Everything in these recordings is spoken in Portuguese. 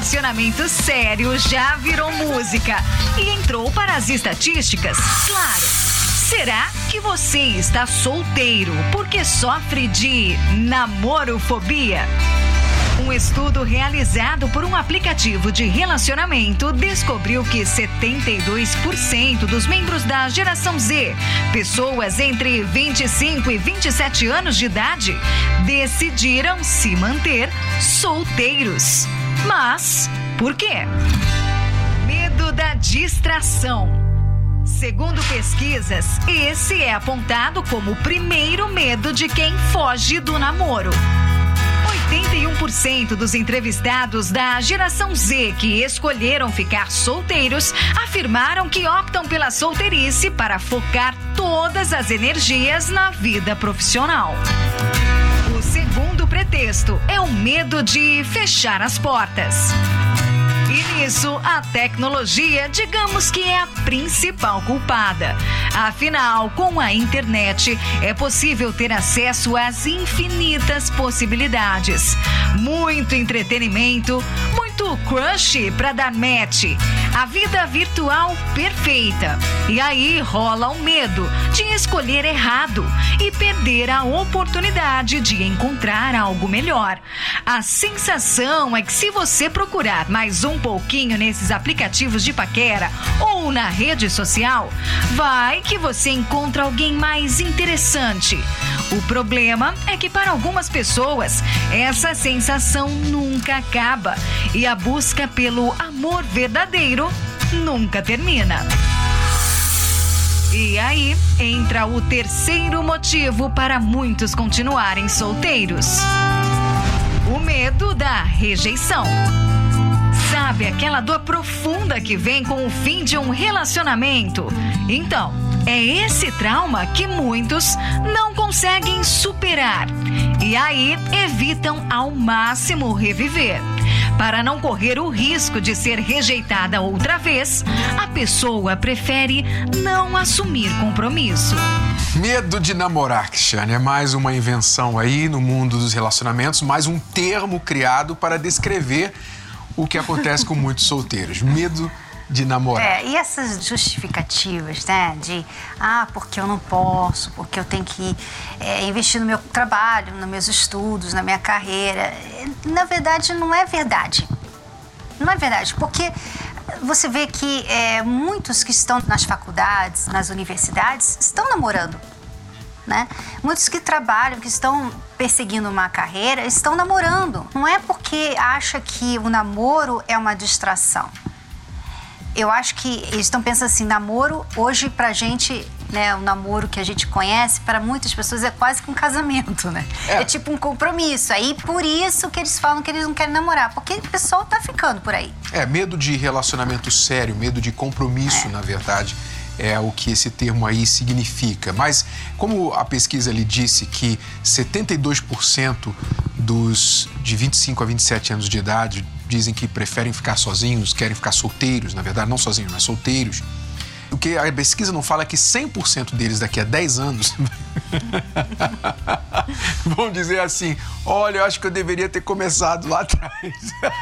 Relacionamento sério já virou música e entrou para as estatísticas. Claro. Será que você está solteiro porque sofre de namorofobia? Um estudo realizado por um aplicativo de relacionamento descobriu que 72% dos membros da geração Z, pessoas entre 25 e 27 anos de idade, decidiram se manter solteiros. Mas por quê? Medo da distração. Segundo pesquisas, esse é apontado como o primeiro medo de quem foge do namoro. 81% dos entrevistados da geração Z que escolheram ficar solteiros afirmaram que optam pela solteirice para focar todas as energias na vida profissional. Pretexto é o medo de fechar as portas. E nisso, a tecnologia, digamos que é a principal culpada. Afinal, com a internet, é possível ter acesso às infinitas possibilidades. Muito entretenimento, muito crush para dar match. A vida virtual perfeita. E aí rola o medo de escolher errado e perder a oportunidade de encontrar algo melhor. A sensação é que se você procurar mais um pouquinho nesses aplicativos de paquera ou na rede social, vai que você encontra alguém mais interessante. O problema é que para algumas pessoas essa sensação nunca acaba e a busca pelo amor verdadeiro nunca termina. E aí entra o terceiro motivo para muitos continuarem solteiros: o medo da rejeição. Sabe aquela dor profunda que vem com o fim de um relacionamento? Então, é esse trauma que muitos não conseguem superar e aí evitam ao máximo reviver. Para não correr o risco de ser rejeitada outra vez, a pessoa prefere não assumir compromisso. Medo de namorar, Cristiane, é mais uma invenção aí no mundo dos relacionamentos, mais um termo criado para descrever o que acontece com muitos solteiros. Medo de namorar. É, e essas justificativas, né? De, ah, porque eu não posso, porque eu tenho que é, investir no meu trabalho, nos meus estudos, na minha carreira. Na verdade, não é verdade. Não é verdade, porque você vê que é, muitos que estão nas faculdades, nas universidades, estão namorando. Né? Muitos que trabalham, que estão perseguindo uma carreira, estão namorando. Não é porque acha que o namoro é uma distração. Eu acho que eles estão pensando assim, namoro hoje pra gente, né, o namoro que a gente conhece, para muitas pessoas é quase que um casamento, né? É. é. tipo um compromisso. Aí por isso que eles falam que eles não querem namorar, porque o pessoal tá ficando por aí. É, medo de relacionamento sério, medo de compromisso, é. na verdade é o que esse termo aí significa. Mas, como a pesquisa lhe disse que 72% dos de 25 a 27 anos de idade dizem que preferem ficar sozinhos, querem ficar solteiros, na verdade, não sozinhos, mas solteiros. O que a pesquisa não fala é que 100% deles daqui a 10 anos vão dizer assim: olha, eu acho que eu deveria ter começado lá atrás.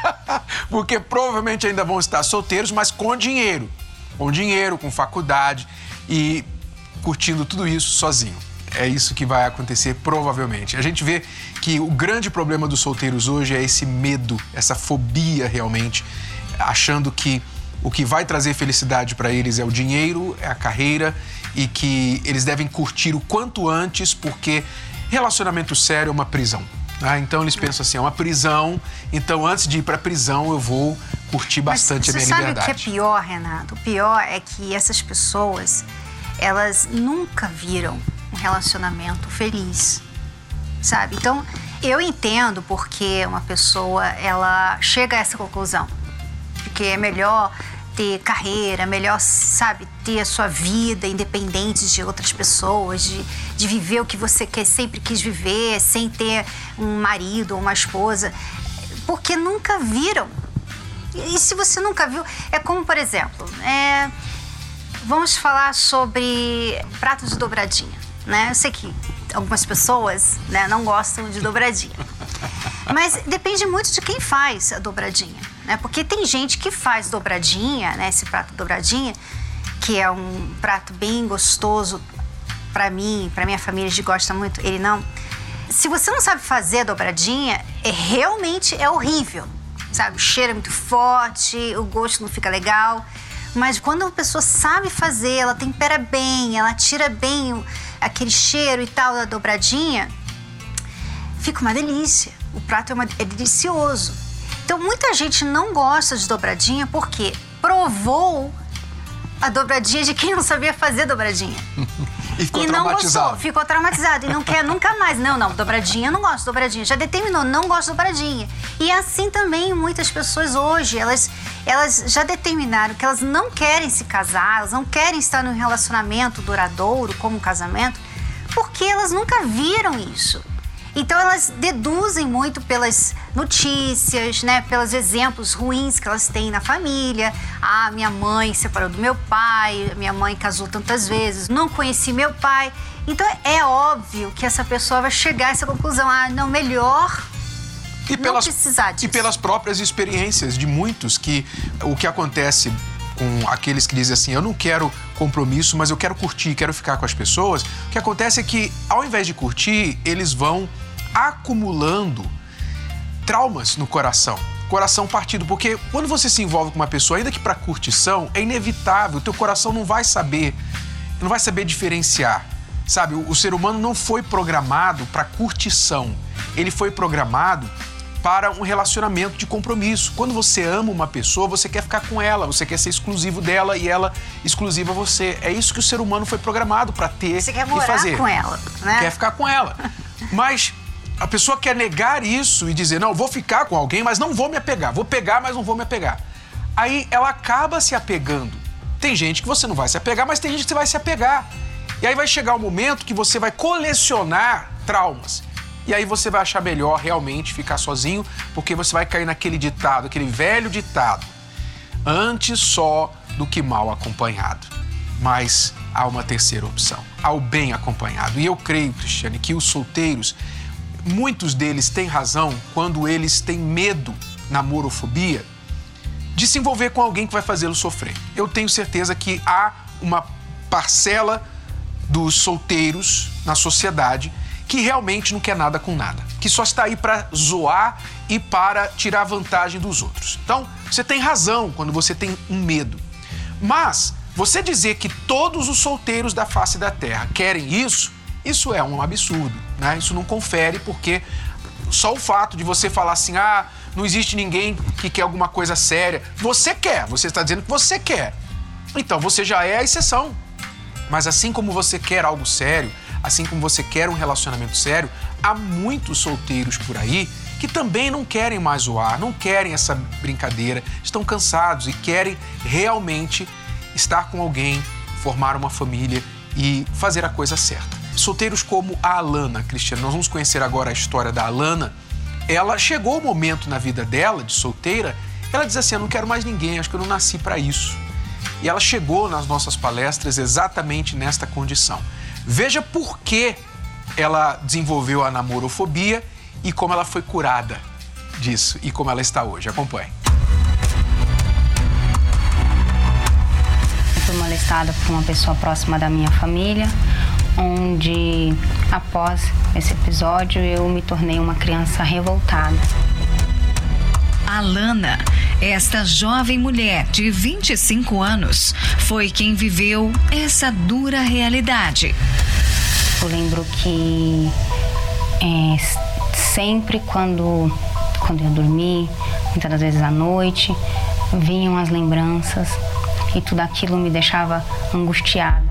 Porque provavelmente ainda vão estar solteiros, mas com dinheiro com dinheiro, com faculdade e curtindo tudo isso sozinho. É isso que vai acontecer provavelmente. A gente vê que o grande problema dos solteiros hoje é esse medo, essa fobia realmente, achando que o que vai trazer felicidade para eles é o dinheiro, é a carreira e que eles devem curtir o quanto antes porque relacionamento sério é uma prisão. Ah, então eles pensam assim, é uma prisão, então antes de ir para a prisão eu vou curtir bastante a minha sabe liberdade. Sabe o que é pior, Renato? O pior é que essas pessoas, elas nunca viram um relacionamento feliz, sabe? Então, eu entendo porque uma pessoa, ela chega a essa conclusão, porque é melhor ter carreira, melhor, sabe, ter a sua vida independente de outras pessoas, de, de viver o que você quer, sempre quis viver, sem ter um marido ou uma esposa, porque nunca viram. E se você nunca viu, é como, por exemplo, é, vamos falar sobre prato de dobradinha, né? Eu sei que algumas pessoas né, não gostam de dobradinha. Mas depende muito de quem faz a dobradinha, né? Porque tem gente que faz dobradinha, né? Esse prato dobradinha, que é um prato bem gostoso para mim, para minha família, a gente gosta muito. Ele não. Se você não sabe fazer a dobradinha, é realmente é horrível, sabe? O cheiro é muito forte, o gosto não fica legal. Mas quando a pessoa sabe fazer, ela tempera bem, ela tira bem aquele cheiro e tal da dobradinha, fica uma delícia. O prato é, uma, é delicioso. Então muita gente não gosta de dobradinha porque provou a dobradinha de quem não sabia fazer dobradinha. e ficou e não traumatizado. gostou, ficou traumatizado e não quer nunca mais. Não, não, dobradinha, não gosto de dobradinha. Já determinou, não gosto de dobradinha. E assim também muitas pessoas hoje, elas, elas já determinaram que elas não querem se casar, elas não querem estar num relacionamento duradouro, como um casamento, porque elas nunca viram isso. Então elas deduzem muito pelas notícias, né, pelos exemplos ruins que elas têm na família. Ah, minha mãe separou do meu pai, minha mãe casou tantas vezes, não conheci meu pai. Então é óbvio que essa pessoa vai chegar a essa conclusão: ah, não, melhor e não pelas, precisar disso. E pelas próprias experiências de muitos que o que acontece com aqueles que dizem assim, eu não quero compromisso, mas eu quero curtir, quero ficar com as pessoas. O que acontece é que, ao invés de curtir, eles vão acumulando traumas no coração. Coração partido, porque quando você se envolve com uma pessoa, ainda que para curtição, é inevitável, o teu coração não vai saber, não vai saber diferenciar. Sabe, o, o ser humano não foi programado para curtição. Ele foi programado para um relacionamento de compromisso. Quando você ama uma pessoa, você quer ficar com ela, você quer ser exclusivo dela e ela exclusiva a você. É isso que o ser humano foi programado para ter Você quer e morar fazer. com ela, né? Quer ficar com ela. Mas a pessoa quer negar isso e dizer: "Não, vou ficar com alguém, mas não vou me apegar. Vou pegar, mas não vou me apegar". Aí ela acaba se apegando. Tem gente que você não vai se apegar, mas tem gente que você vai se apegar. E aí vai chegar o momento que você vai colecionar traumas. E aí você vai achar melhor realmente ficar sozinho, porque você vai cair naquele ditado, aquele velho ditado: antes só do que mal acompanhado. Mas há uma terceira opção, ao bem acompanhado. E eu creio, Cristiane, que os solteiros, muitos deles têm razão quando eles têm medo, namorofobia, de se envolver com alguém que vai fazê-lo sofrer. Eu tenho certeza que há uma parcela dos solteiros na sociedade que realmente não quer nada com nada, que só está aí para zoar e para tirar vantagem dos outros. Então, você tem razão quando você tem um medo. Mas você dizer que todos os solteiros da face da terra querem isso, isso é um absurdo, né? Isso não confere porque só o fato de você falar assim, ah, não existe ninguém que quer alguma coisa séria. Você quer, você está dizendo que você quer. Então você já é a exceção. Mas assim como você quer algo sério, assim como você quer um relacionamento sério, há muitos solteiros por aí que também não querem mais zoar, não querem essa brincadeira, estão cansados e querem realmente estar com alguém, formar uma família e fazer a coisa certa. Solteiros como a Alana, Cristiano, nós vamos conhecer agora a história da Alana. Ela chegou o momento na vida dela, de solteira, ela diz assim: Eu não quero mais ninguém, acho que eu não nasci para isso. E ela chegou nas nossas palestras exatamente nesta condição. Veja por que ela desenvolveu a namorofobia e como ela foi curada disso e como ela está hoje. Acompanhe. fui molestada por uma pessoa próxima da minha família, onde após esse episódio eu me tornei uma criança revoltada. Alana, esta jovem mulher de 25 anos, foi quem viveu essa dura realidade. Eu lembro que é, sempre quando, quando eu dormi, muitas das vezes à noite, vinham as lembranças e tudo aquilo me deixava angustiada.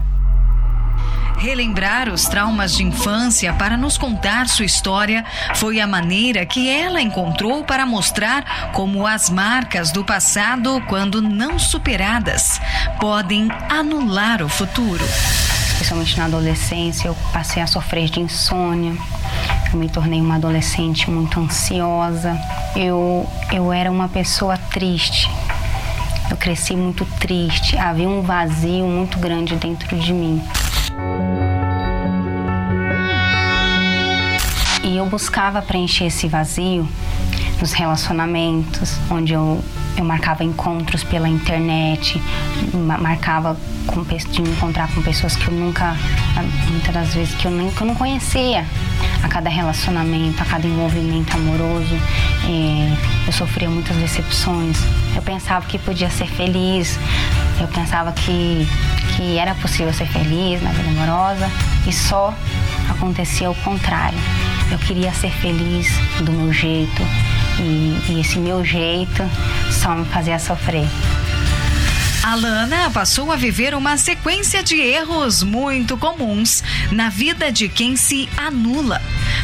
Relembrar os traumas de infância para nos contar sua história foi a maneira que ela encontrou para mostrar como as marcas do passado, quando não superadas, podem anular o futuro. Especialmente na adolescência, eu passei a sofrer de insônia. Eu me tornei uma adolescente muito ansiosa. Eu, eu era uma pessoa triste. Eu cresci muito triste. Havia um vazio muito grande dentro de mim. E eu buscava preencher esse vazio nos relacionamentos, onde eu, eu marcava encontros pela internet, marcava com, de me encontrar com pessoas que eu nunca, muitas das vezes que eu, nem, que eu não conhecia. A cada relacionamento, a cada envolvimento amoroso, eu sofria muitas decepções. Eu pensava que podia ser feliz, eu pensava que, que era possível ser feliz na vida amorosa e só acontecia o contrário. Eu queria ser feliz do meu jeito e, e esse meu jeito só me fazia sofrer. Alana passou a viver uma sequência de erros muito comuns na vida de quem se anula,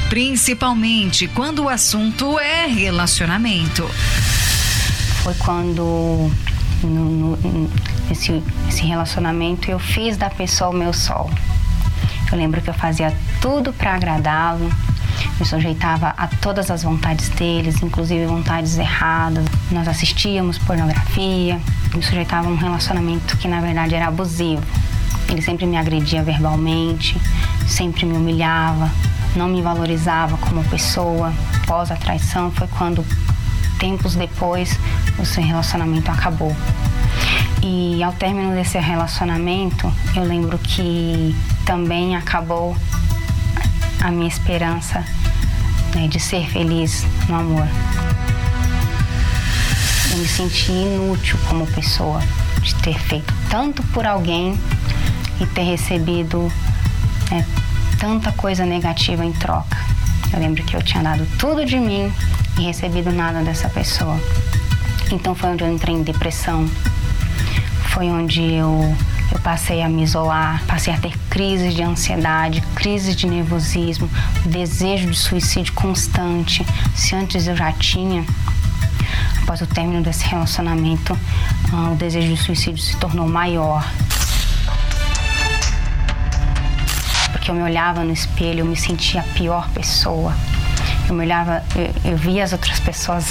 principalmente quando o assunto é relacionamento. Foi quando no, no, esse, esse relacionamento eu fiz da pessoa o meu sol. Eu lembro que eu fazia tudo para agradá-lo, me sujeitava a todas as vontades deles, inclusive vontades erradas. Nós assistíamos pornografia, me sujeitava a um relacionamento que na verdade era abusivo. Ele sempre me agredia verbalmente, sempre me humilhava, não me valorizava como pessoa. Após a traição foi quando, tempos depois, o seu relacionamento acabou. E ao término desse relacionamento, eu lembro que também acabou a minha esperança né, de ser feliz no amor. Eu me senti inútil como pessoa de ter feito tanto por alguém e ter recebido né, tanta coisa negativa em troca. Eu lembro que eu tinha dado tudo de mim e recebido nada dessa pessoa. Então foi onde eu entrei em depressão. Foi onde eu eu passei a me isolar, passei a ter crises de ansiedade, crises de nervosismo, desejo de suicídio constante. Se antes eu já tinha, após o término desse relacionamento, ah, o desejo de suicídio se tornou maior. Porque eu me olhava no espelho, eu me sentia a pior pessoa. Eu me olhava, eu, eu via as outras pessoas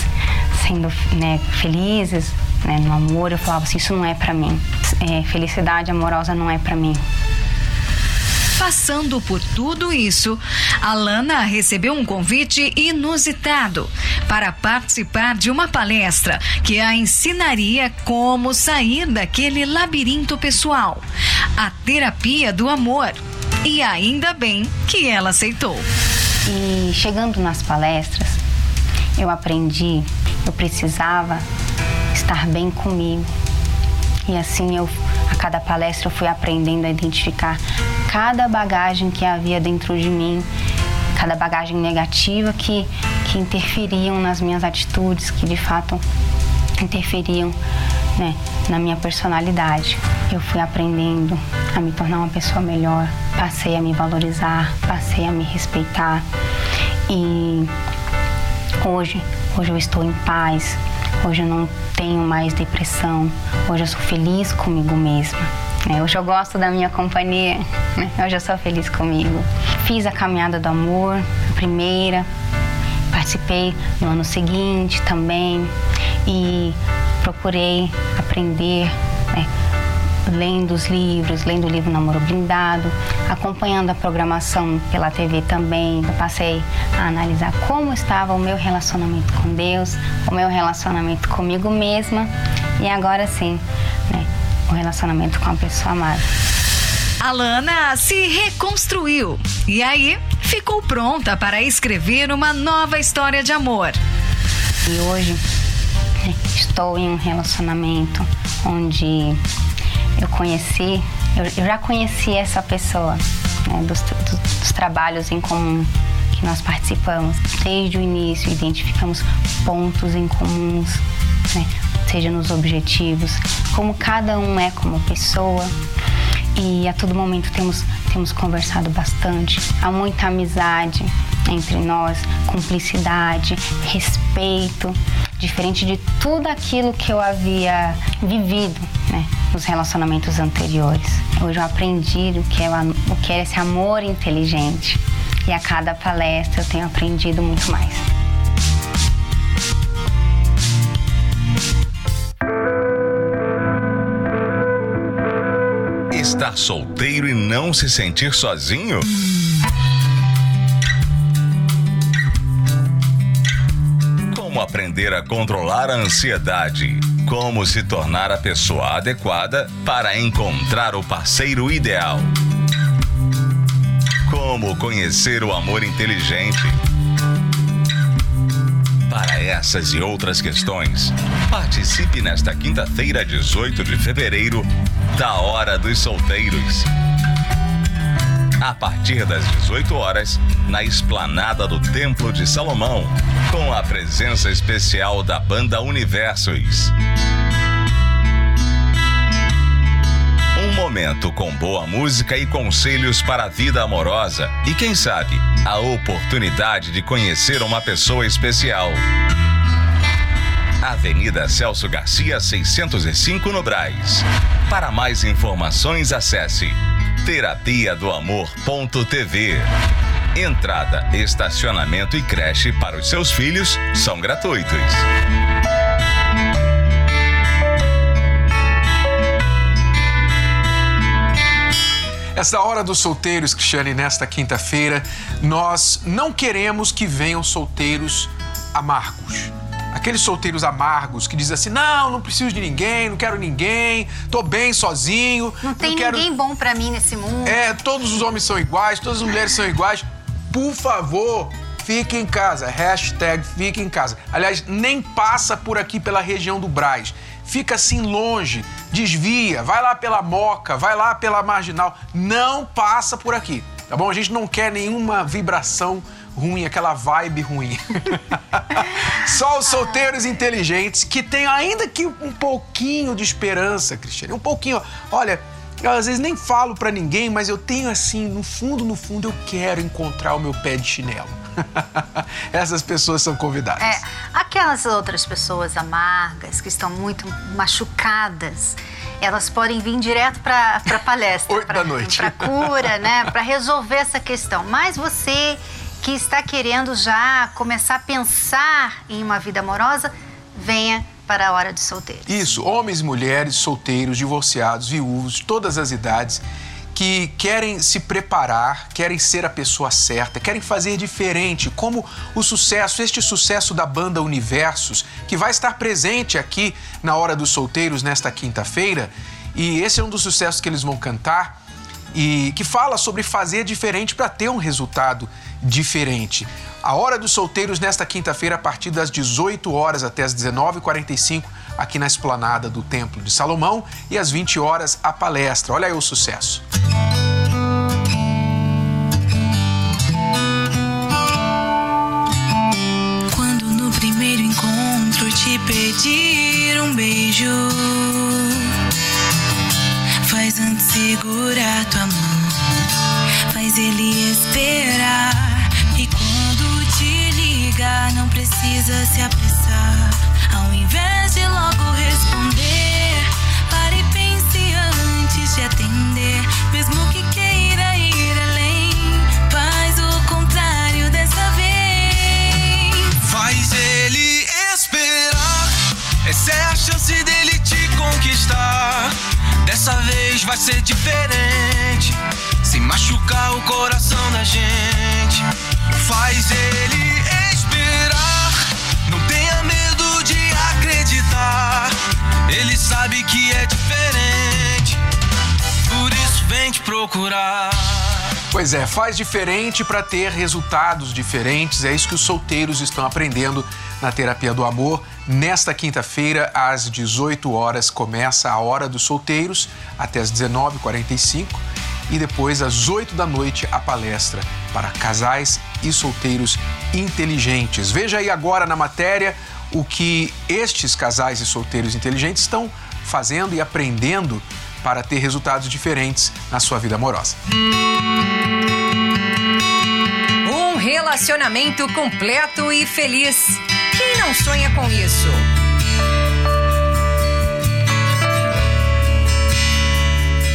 sendo né, felizes, né, no amor, eu falava assim, isso não é para mim. É, felicidade amorosa não é para mim. Passando por tudo isso, Alana recebeu um convite inusitado para participar de uma palestra que a ensinaria como sair daquele labirinto pessoal, a terapia do amor. E ainda bem que ela aceitou. E chegando nas palestras, eu aprendi, eu precisava estar bem comigo. E assim eu, a cada palestra, eu fui aprendendo a identificar cada bagagem que havia dentro de mim, cada bagagem negativa que, que interferiam nas minhas atitudes, que de fato interferiam né, na minha personalidade. Eu fui aprendendo a me tornar uma pessoa melhor, passei a me valorizar, passei a me respeitar e hoje, hoje eu estou em paz, Hoje eu não tenho mais depressão. Hoje eu sou feliz comigo mesma. Né? Hoje eu gosto da minha companhia. Né? Hoje eu sou feliz comigo. Fiz a caminhada do amor, a primeira. Participei no ano seguinte também e procurei aprender? Lendo os livros, lendo o livro Namoro Blindado, acompanhando a programação pela TV também. Eu passei a analisar como estava o meu relacionamento com Deus, o meu relacionamento comigo mesma e agora sim, né, o relacionamento com a pessoa amada. Alana se reconstruiu e aí ficou pronta para escrever uma nova história de amor. E hoje né, estou em um relacionamento onde eu conheci, eu, eu já conheci essa pessoa, né, dos, dos, dos trabalhos em comum que nós participamos. Desde o início, identificamos pontos em comuns, né, seja nos objetivos, como cada um é como pessoa. e a todo momento temos, temos conversado bastante. Há muita amizade entre nós, cumplicidade, respeito, diferente de tudo aquilo que eu havia vivido né, nos relacionamentos anteriores. Hoje eu aprendi o que, é, o que é esse amor inteligente e a cada palestra eu tenho aprendido muito mais. Estar solteiro e não se sentir sozinho? Como aprender a controlar a ansiedade? Como se tornar a pessoa adequada para encontrar o parceiro ideal? Como conhecer o amor inteligente? Para essas e outras questões, participe nesta quinta-feira, 18 de fevereiro, da Hora dos Solteiros. A partir das 18 horas, na esplanada do Templo de Salomão, com a presença especial da banda Universos. Um momento com boa música e conselhos para a vida amorosa e, quem sabe, a oportunidade de conhecer uma pessoa especial. Avenida Celso Garcia, 605 no Braz. Para mais informações, acesse terapia do amor.tv. Entrada, estacionamento e creche para os seus filhos são gratuitos. Essa hora dos solteiros, Cristiane, nesta quinta-feira, nós não queremos que venham solteiros amargos. Aqueles solteiros amargos que dizem assim: não, não preciso de ninguém, não quero ninguém, tô bem sozinho. Não tem quero... ninguém bom para mim nesse mundo. É, todos os homens são iguais, todas as mulheres são iguais. Por favor, fique em casa. Hashtag fique em casa. Aliás, nem passa por aqui pela região do Braz. Fica assim longe, desvia, vai lá pela Moca, vai lá pela Marginal. Não passa por aqui, tá bom? A gente não quer nenhuma vibração ruim, aquela vibe ruim. Só os solteiros inteligentes que têm ainda que um pouquinho de esperança, Cristiane. Um pouquinho. Olha, eu às vezes nem falo para ninguém, mas eu tenho assim, no fundo, no fundo, eu quero encontrar o meu pé de chinelo. Essas pessoas são convidadas. É, aquelas outras pessoas amargas, que estão muito machucadas, elas podem vir direto para a palestra. Oito da noite. Para cura, né? Para resolver essa questão. Mas você que está querendo já começar a pensar em uma vida amorosa, venha para a hora de solteiro. Isso, homens, mulheres, solteiros, divorciados, viúvos, todas as idades que querem se preparar, querem ser a pessoa certa, querem fazer diferente, como o sucesso, este sucesso da banda Universos, que vai estar presente aqui na Hora dos Solteiros nesta quinta-feira. E esse é um dos sucessos que eles vão cantar e que fala sobre fazer diferente para ter um resultado diferente. A Hora dos Solteiros nesta quinta-feira, a partir das 18 horas até as 19h45, aqui na esplanada do Templo de Salomão, e às 20 horas a palestra. Olha aí o sucesso. Quando no primeiro encontro te pedir um beijo, faz antes segurar tua mão, faz ele esperar não precisa se apressar. Ao invés de logo responder, pare e pense antes de atender. Mesmo que queira ir além, faz o contrário dessa vez. Faz ele esperar. Essa é a chance dele te conquistar. Dessa vez vai ser diferente. Sem machucar o coração da gente. Faz ele Ele sabe que é diferente, por isso vem te procurar. Pois é, faz diferente para ter resultados diferentes. É isso que os solteiros estão aprendendo na terapia do amor. Nesta quinta-feira, às 18 horas, começa a hora dos solteiros, até às 19h45. E depois, às 8 da noite, a palestra para casais e solteiros inteligentes. Veja aí agora na matéria o que estes casais e solteiros inteligentes estão fazendo e aprendendo para ter resultados diferentes na sua vida amorosa. Um relacionamento completo e feliz. Não sonha com isso?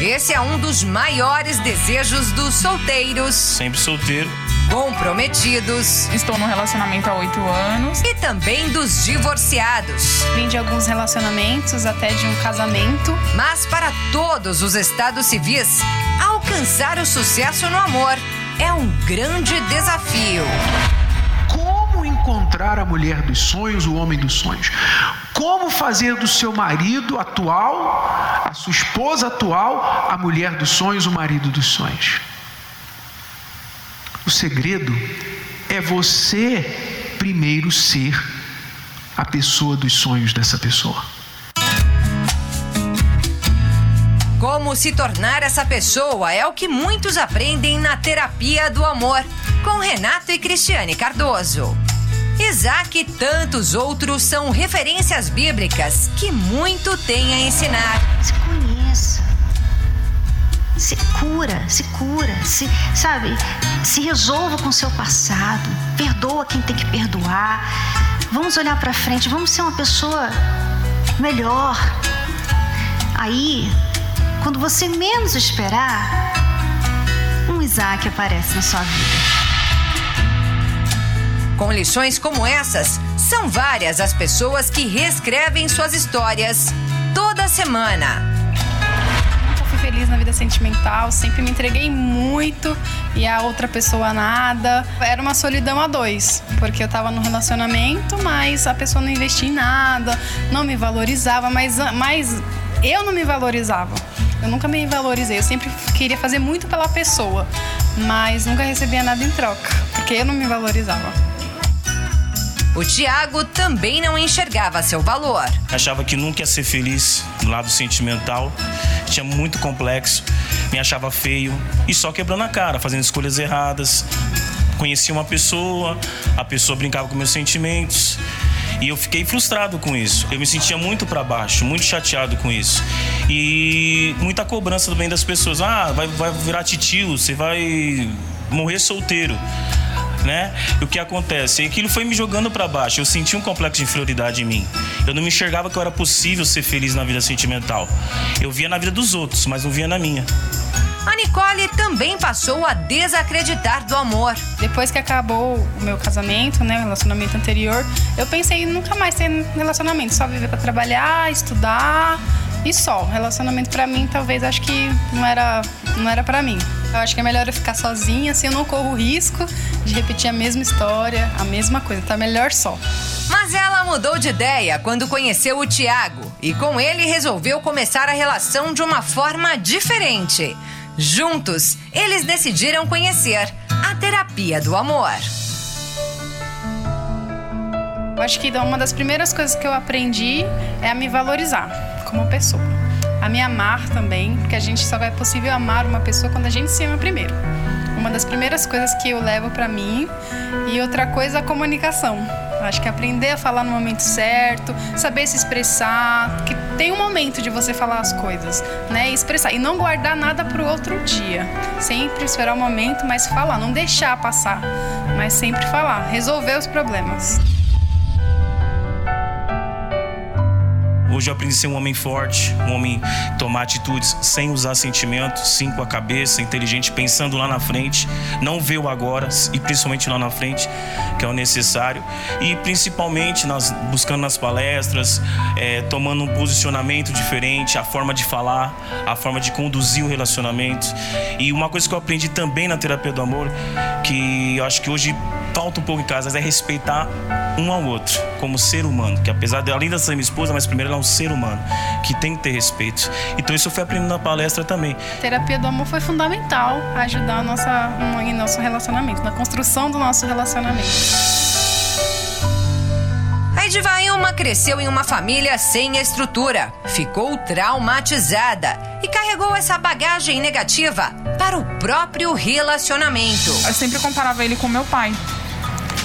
Esse é um dos maiores desejos dos solteiros, Sempre solteiro. comprometidos Estou num relacionamento há oito anos. e também dos divorciados. Vim de alguns relacionamentos, até de um casamento. Mas para todos os estados civis, alcançar o sucesso no amor é um grande desafio. Encontrar a mulher dos sonhos, o homem dos sonhos? Como fazer do seu marido atual, a sua esposa atual, a mulher dos sonhos, o marido dos sonhos? O segredo é você primeiro ser a pessoa dos sonhos dessa pessoa. Como se tornar essa pessoa é o que muitos aprendem na terapia do amor, com Renato e Cristiane Cardoso. Isaac e tantos outros são referências bíblicas que muito têm a ensinar. Se conheça. Se cura, se cura, se, sabe, se resolva com seu passado, perdoa quem tem que perdoar. Vamos olhar para frente, vamos ser uma pessoa melhor. Aí, quando você menos esperar, um Isaac aparece na sua vida. Com lições como essas, são várias as pessoas que reescrevem suas histórias toda semana. Feliz na vida sentimental, sempre me entreguei muito e a outra pessoa nada. Era uma solidão a dois, porque eu tava num relacionamento, mas a pessoa não investia em nada, não me valorizava, mas, mas eu não me valorizava. Eu nunca me valorizei, eu sempre queria fazer muito pela pessoa, mas nunca recebia nada em troca, porque eu não me valorizava. O Tiago também não enxergava seu valor. Achava que nunca ia ser feliz no lado sentimental. Tinha muito complexo. Me achava feio. E só quebrando a cara, fazendo escolhas erradas. Conhecia uma pessoa, a pessoa brincava com meus sentimentos. E eu fiquei frustrado com isso. Eu me sentia muito para baixo, muito chateado com isso. E muita cobrança também das pessoas. Ah, vai, vai virar titio, você vai morrer solteiro né? E o que acontece? E aquilo foi me jogando para baixo. Eu senti um complexo de inferioridade em mim. Eu não me enxergava que era possível ser feliz na vida sentimental. Eu via na vida dos outros, mas não via na minha. A Nicole também passou a desacreditar do amor. Depois que acabou o meu casamento, né, o relacionamento anterior, eu pensei em nunca mais ter relacionamento, só viver para trabalhar, estudar e só. Relacionamento para mim, talvez acho que não era não era para mim. Eu acho que é melhor eu ficar sozinha, assim eu não corro risco de repetir a mesma história, a mesma coisa. Tá melhor só. Mas ela mudou de ideia quando conheceu o Tiago e com ele resolveu começar a relação de uma forma diferente. Juntos, eles decidiram conhecer a terapia do amor. Eu acho que uma das primeiras coisas que eu aprendi é a me valorizar como pessoa. A me amar também, porque a gente só vai possível amar uma pessoa quando a gente se ama primeiro. Uma das primeiras coisas que eu levo para mim e outra coisa a comunicação. Acho que aprender a falar no momento certo, saber se expressar, que tem um momento de você falar as coisas, né? E expressar e não guardar nada para o outro dia. Sempre esperar o momento, mas falar, não deixar passar, mas sempre falar, resolver os problemas. Hoje eu aprendi a ser um homem forte, um homem tomar atitudes sem usar sentimentos, sim com a cabeça, inteligente, pensando lá na frente, não ver o agora e principalmente lá na frente, que é o necessário. E principalmente nas, buscando nas palestras, é, tomando um posicionamento diferente, a forma de falar, a forma de conduzir o relacionamento. E uma coisa que eu aprendi também na terapia do amor, que eu acho que hoje falta um pouco em casa, é respeitar um ao outro, como ser humano. Que apesar de além de ser minha esposa, mas primeiro ela é um ser humano, que tem que ter respeito. Então isso eu fui aprendendo na palestra também. A terapia do amor foi fundamental a ajudar a nossa, em nosso relacionamento, na construção do nosso relacionamento. A Edivailma cresceu em uma família sem estrutura, ficou traumatizada e carregou essa bagagem negativa para o próprio relacionamento. Eu sempre comparava ele com meu pai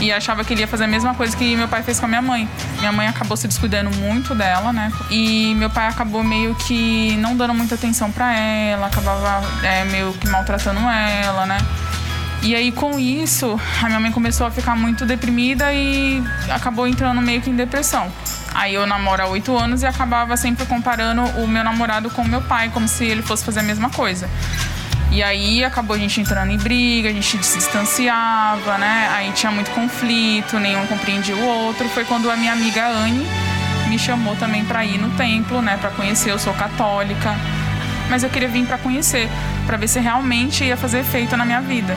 e achava que ele ia fazer a mesma coisa que meu pai fez com a minha mãe. minha mãe acabou se descuidando muito dela, né? E meu pai acabou meio que não dando muita atenção para ela, acabava é, meio que maltratando ela, né? E aí, com isso, a minha mãe começou a ficar muito deprimida e acabou entrando meio que em depressão. Aí eu namoro há oito anos e acabava sempre comparando o meu namorado com o meu pai, como se ele fosse fazer a mesma coisa. E aí acabou a gente entrando em briga, a gente se distanciava, né? Aí tinha muito conflito, nenhum compreendia o outro. Foi quando a minha amiga Anne me chamou também para ir no templo, né, para conhecer. Eu sou católica, mas eu queria vir para conhecer, para ver se realmente ia fazer efeito na minha vida.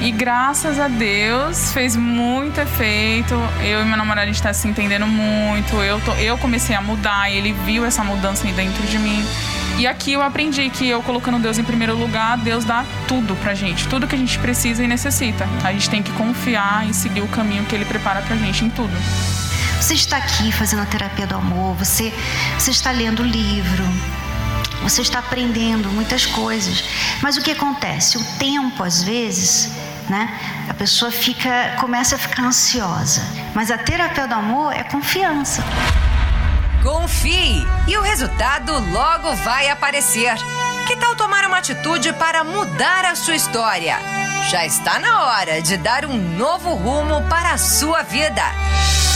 E graças a Deus fez muito efeito. Eu e meu namorado a gente está se entendendo muito. Eu, tô, eu comecei a mudar, ele viu essa mudança dentro de mim. E aqui eu aprendi que eu colocando Deus em primeiro lugar, Deus dá tudo pra gente, tudo que a gente precisa e necessita. A gente tem que confiar e seguir o caminho que ele prepara pra gente em tudo. Você está aqui fazendo a terapia do amor, você, você está lendo livro, você está aprendendo muitas coisas. Mas o que acontece? O tempo, às vezes, né? A pessoa fica, começa a ficar ansiosa. Mas a terapia do amor é confiança. Confie e o resultado logo vai aparecer. Que tal tomar uma atitude para mudar a sua história? Já está na hora de dar um novo rumo para a sua vida.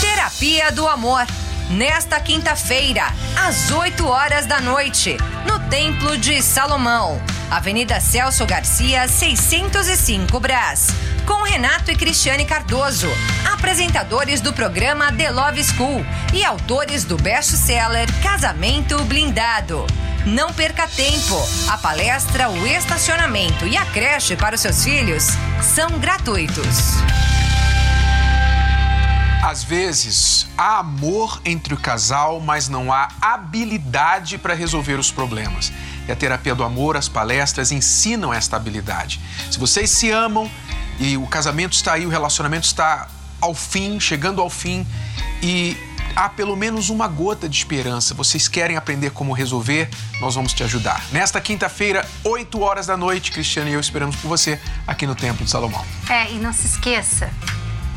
Terapia do Amor. Nesta quinta-feira, às 8 horas da noite, no Templo de Salomão. Avenida Celso Garcia, 605 Brás. Com Renato e Cristiane Cardoso, apresentadores do programa The Love School e autores do best-seller Casamento Blindado. Não perca tempo. A palestra, o estacionamento e a creche para os seus filhos são gratuitos. Às vezes, há amor entre o casal, mas não há habilidade para resolver os problemas. E a terapia do amor, as palestras ensinam esta habilidade. Se vocês se amam e o casamento está aí, o relacionamento está ao fim, chegando ao fim, e há pelo menos uma gota de esperança. Vocês querem aprender como resolver? Nós vamos te ajudar. Nesta quinta-feira, 8 horas da noite, Cristiano e eu esperamos por você aqui no Templo de Salomão. É, e não se esqueça,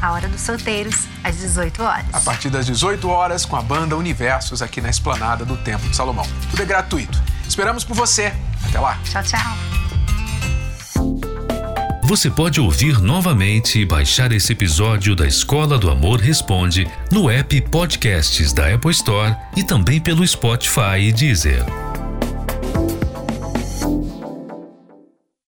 a hora dos solteiros, às 18 horas. A partir das 18 horas, com a banda Universos aqui na esplanada do Templo de Salomão. Tudo é gratuito. Esperamos por você. Até lá. Tchau, tchau. Você pode ouvir novamente e baixar esse episódio da Escola do Amor Responde no app Podcasts da Apple Store e também pelo Spotify e Deezer.